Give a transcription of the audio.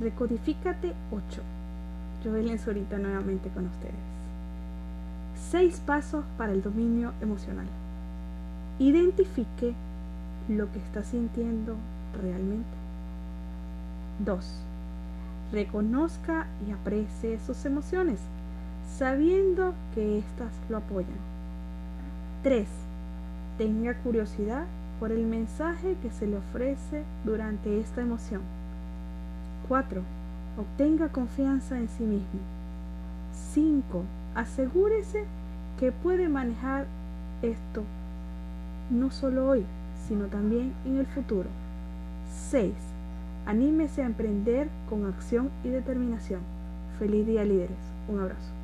Recodifícate 8. Joel ahorita nuevamente con ustedes. 6 pasos para el dominio emocional. Identifique lo que está sintiendo realmente. 2. Reconozca y aprecie sus emociones, sabiendo que éstas lo apoyan. 3. Tenga curiosidad por el mensaje que se le ofrece durante esta emoción. 4. Obtenga confianza en sí mismo. 5. Asegúrese que puede manejar esto no solo hoy, sino también en el futuro. 6. Anímese a emprender con acción y determinación. Feliz día líderes. Un abrazo.